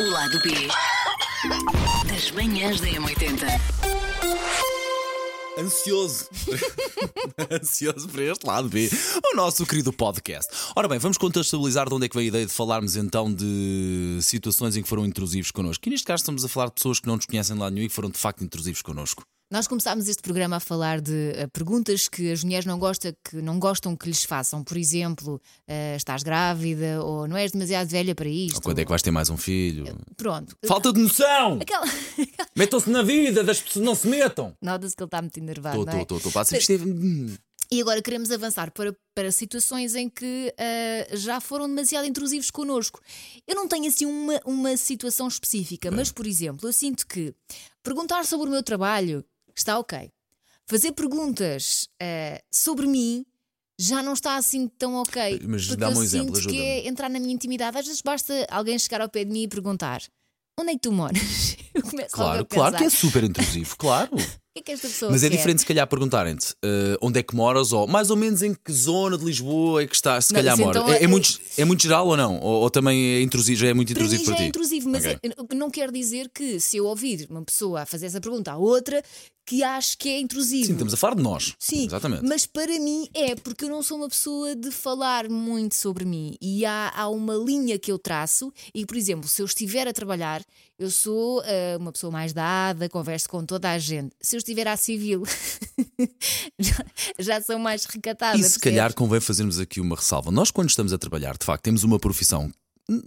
O lado B das manhãs da M80. Ansioso. Ansioso para este lado B. O nosso querido podcast. Ora bem, vamos contextualizar de onde é que veio a ideia de falarmos então de situações em que foram intrusivos connosco. E neste caso estamos a falar de pessoas que não nos conhecem lado nenhum e que foram de facto intrusivos connosco. Nós começámos este programa a falar de eh, perguntas que as mulheres não gostam que, não gostam que lhes façam. Por exemplo, eh, estás grávida ou não és demasiado velha para isto. Ou quando é que vais ter mais um filho? Pronto. Falta de noção! Aquela... Metam-se na vida, das pessoas não se metam! Nota-se que ele está muito enervado. Estou, estou, estou. Passa hum, E agora queremos avançar para, para situações em que ah, já foram demasiado intrusivos connosco. Eu não tenho assim uma, uma situação específica, mas, por exemplo, eu sinto que perguntar sobre o meu trabalho está ok. Fazer perguntas ah, sobre mim já não está assim tão ok. Mas dá-me um exemplo, sinto que é entrar na minha intimidade. Às vezes basta alguém chegar ao pé de mim e perguntar. Onde é que tu moras? Eu começo Claro, a claro que é super intrusivo, claro. Que é que Mas é quer? diferente se calhar perguntarem-te eh, onde é que moras ou mais ou menos em que zona de Lisboa é que está, se Não, calhar mora. então é, é é- muito, é muito geral ou não? Ou, ou também é intrusivo, já é muito Para intrusivo mim para já ti? é intrusivo, mas Ok. eu- não quer dizer que se eu ouvir uma pessoa a fazer essa pergunta à outra, que acho que é intrusivo. Sim, estamos a falar de nós. Sim, Exatamente. mas para mim é porque eu não sou uma pessoa de falar muito sobre mim e há, há uma linha que eu traço e, por exemplo, se eu estiver a trabalhar, eu sou ah, uma pessoa mais dada, converso com toda a gente. Se eu estiver à civil, já, já sou mais recatada. E se calhar convém fazermos aqui uma ressalva. Nós, quando estamos a trabalhar, de facto, temos uma profissão.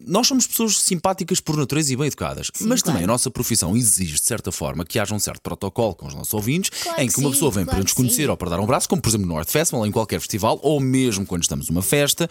Nós somos pessoas simpáticas por natureza e bem educadas, mas claro. também a nossa profissão exige, de certa forma, que haja um certo protocolo com os nossos ouvintes, Claro em que que uma sim, pessoa vem claro para nos que conhecer sim. ou para dar um braço, como por exemplo no North Festival, ou em qualquer festival, ou mesmo quando estamos numa festa,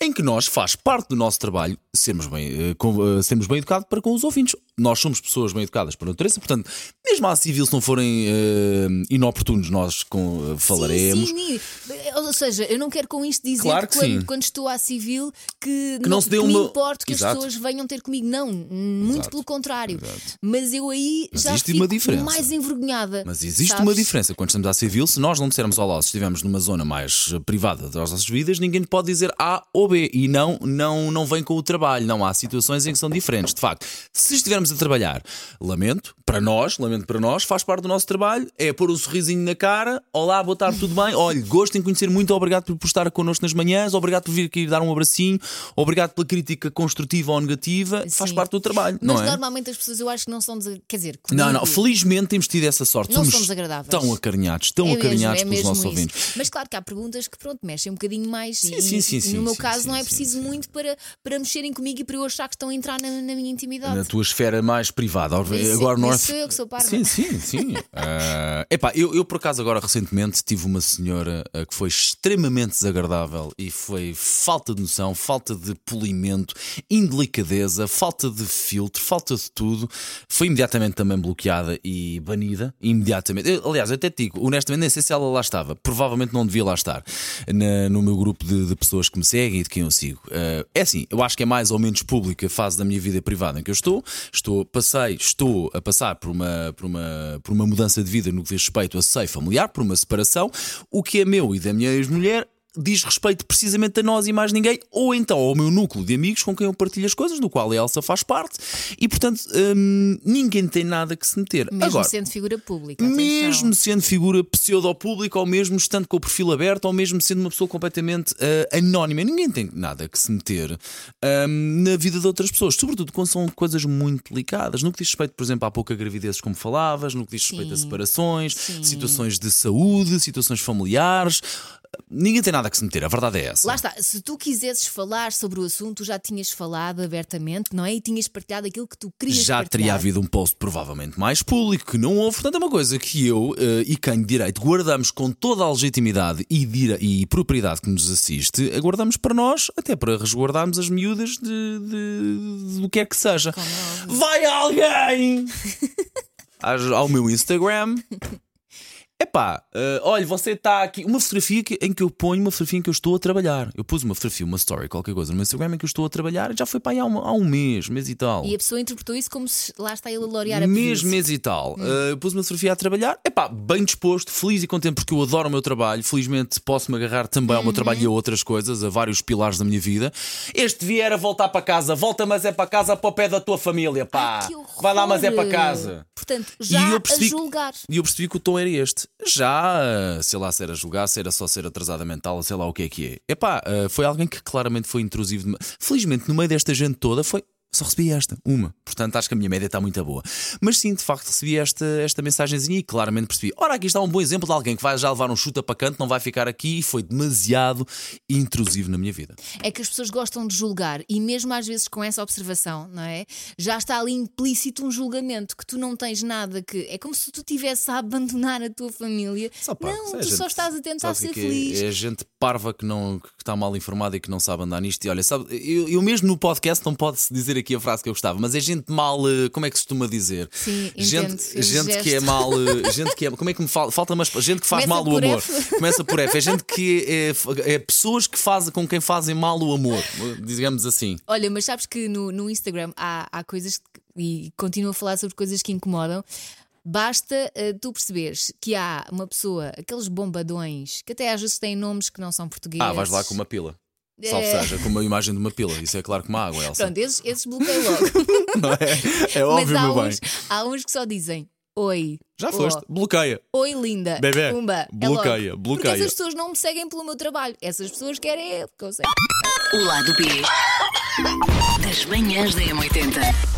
em que nós faz parte do nosso trabalho sermos bem, eh, eh, sermos bem educados para com os ouvintes. Nós somos pessoas bem educadas por natureza, portanto, mesmo à civil, se não forem eh, inoportunos, nós com- eh, falaremos. Sim, sim. Ou seja, eu não quero com isto dizer que, que quando, sim. quando estou à civil que, não se dê que uma- que Exato. as pessoas venham ter comigo. Não, muito Exato. pelo contrário. Exato. Mas eu aí Mas já existe fico uma diferença. mais envergonhada. Mas existe sabes? uma diferença. Quando estamos à civil, se nós não dissermos olá, se estivermos numa zona mais eh, privada das nossas vidas, ninguém pode dizer A ou B. E não, não, não vem com o trabalho. Não há situações em que são diferentes. De facto, se estivermos a trabalhar, lamento, para nós, lamento para nós, faz parte do nosso trabalho, é pôr um sorrisinho na cara. Olá, boa tarde, tudo bem? Olha, gosto em conhecer muito, obrigado por, por estar connosco nas manhãs, obrigado por vir aqui dar um abracinho, obrigado pela crítica construtiva ou negativa. Faz Sim. parte do trabalho, Mas não é? normalmente as pessoas eu acho que não são desa- Quer dizer, Não, não, comigo- felizmente temos tido essa sorte. Não Somos agradáveis. tão acarinhados, tão é mesmo, acarinhados é pelos mesmo nossos isso. ouvintes. Mas claro que há perguntas que pronto, mexem um bocadinho mais Sim, e, sim, sim, e sim, no meu caso não é preciso muito para, para mexerem comigo e para eu achar que estão a entrar na, na minha intimidade. Na tua esfera mais privada. Isso- agora North... sou eu que sou parva. Sim, sim, sim. Ah, epá, eu, eu por acaso agora recentemente tive uma senhora ah, que foi extremamente desagradável e foi falta de noção, falta de polimento, indelicadeza, falta de filtro, falta de tudo. Foi imediatamente também bloqueada e banida. Imediatamente. Eu, aliás, até te digo, honestamente, nem sei se ela lá estava. Provavelmente não devia lá estar na- no meu grupo de, de pessoas que me seguem e de quem eu sigo. Ah, é assim, eu acho que é mais ou menos pública a fase da minha vida privada em que eu estou. Estou, passei, estou a passar por uma, por uma, por uma mudança de vida no que diz respeito a seio familiar, por uma separação. O que é meu e da minha ex-mulher diz respeito precisamente a nós e mais ninguém, ou então ao meu núcleo de amigos com quem eu partilho as coisas, do qual a Elsa faz parte, e portanto hum, ninguém tem nada que se meter. Mesmo Agora, sendo figura pública. atenção. mesmo sendo figura pseudo-pública, ou mesmo estando com o perfil aberto, ou mesmo sendo uma pessoa completamente ah, anónima, ninguém tem nada que se meter ahm, na vida de outras pessoas, sobretudo quando são coisas muito delicadas. No que diz respeito, por exemplo, à pouca gravidez, como falavas, no que diz respeito a Sim. separações, Sim. situações de saúde, situações familiares. Ninguém tem nada que se meter, a verdade é essa. Lá está, se tu quisesses falar sobre o assunto, já tinhas falado abertamente, não é? E tinhas partilhado aquilo que tu querias Já partilhar. teria havido um post provavelmente mais público que não houve. Portanto, é uma coisa que eu eh, e quem de direito guardamos com toda a legitimidade e, dire- e propriedade que nos assiste, guardamos para nós, até para resguardarmos as miúdas de, de- do que é que seja. É. Vai alguém ao meu Instagram. Epá, uh, olha, você está aqui. Uma fotografia que- em que eu ponho uma fotografia em que eu estou a trabalhar. Eu pus uma fotografia, uma story, qualquer coisa no meu Instagram em que eu estou a trabalhar e já foi para aí há um, há um mês, mês e tal. E a pessoa interpretou isso como se lá está ele a laurear a Mês, mês e tal. Uh, eu pus uma fotografia a trabalhar. Epá, bem disposto, feliz e contente porque eu adoro o meu trabalho. Felizmente posso-me agarrar também ao meu trabalho e a outras coisas, a vários pilares da minha vida. Este vier a voltar para casa, volta, mas é para casa para o pé da tua família, pá. Que horror. Vai lá, mas é para casa. Portanto, já eu a percebi- julgar. E eu percebi que o tom era este. Já, uh, sei lá, se era julgar, se era só ser atrasada mental, sei lá o que é que é. Epá, uh, foi alguém que claramente foi intrusivo. Felizmente, no meio desta gente toda, foi. Só recebi esta, uma. Portanto, acho que a minha média está muito boa. Mas sim, de facto, recebi esta, esta mensagenzinha e claramente percebi. Ora, aqui está um bom exemplo de alguém que vai já levar um chuta para canto, não vai ficar aqui e foi demasiado intrusivo na minha vida. É que as pessoas gostam de julgar e mesmo às vezes com essa observação, não é? Já está ali implícito um julgamento que tu não tens nada que. É como se tu tivesse a abandonar a tua família. Só pá, não, é tu só gente- estás a tentar sabes ser é? feliz. É gente parva que, não, que está mal informada e que não sabe andar nisto. E olha, sabe, eu, eu mesmo no podcast não pode-se dizer aqui a frase que eu gostava, mas é gente mal, eh, como é que se costuma dizer? Sim, gente, entendo esse gente que é mal, eh, gente que é, como é que me fala? Falta mas gente que faz Começa mal o amor. F. Começa por F. É gente que é, é pessoas que fazem com quem fazem mal o amor, digamos assim. Olha, mas sabes que no, no Instagram há, há coisas que, e continuo a falar sobre coisas que incomodam. Basta eh, tu perceberes que há uma pessoa, aqueles bombadões, que até às vezes têm nomes que não são portugueses. Ah, vais lá com uma pila. Salve É. seja, com uma imagem de uma pila. Isso é claro como água, Elsa. Pronto, esses, esses bloqueio logo. Não é? É Mas óbvio, há meu bem. uns, há uns que só dizem Oi. Já Oh, foste. Bloqueia. Oi, linda. Bebé, Pumba. É bloqueia, logo. bloqueia. Porque essas pessoas não me seguem pelo meu trabalho. Essas pessoas querem eu que eu sei. O lado B das manhãs da M80.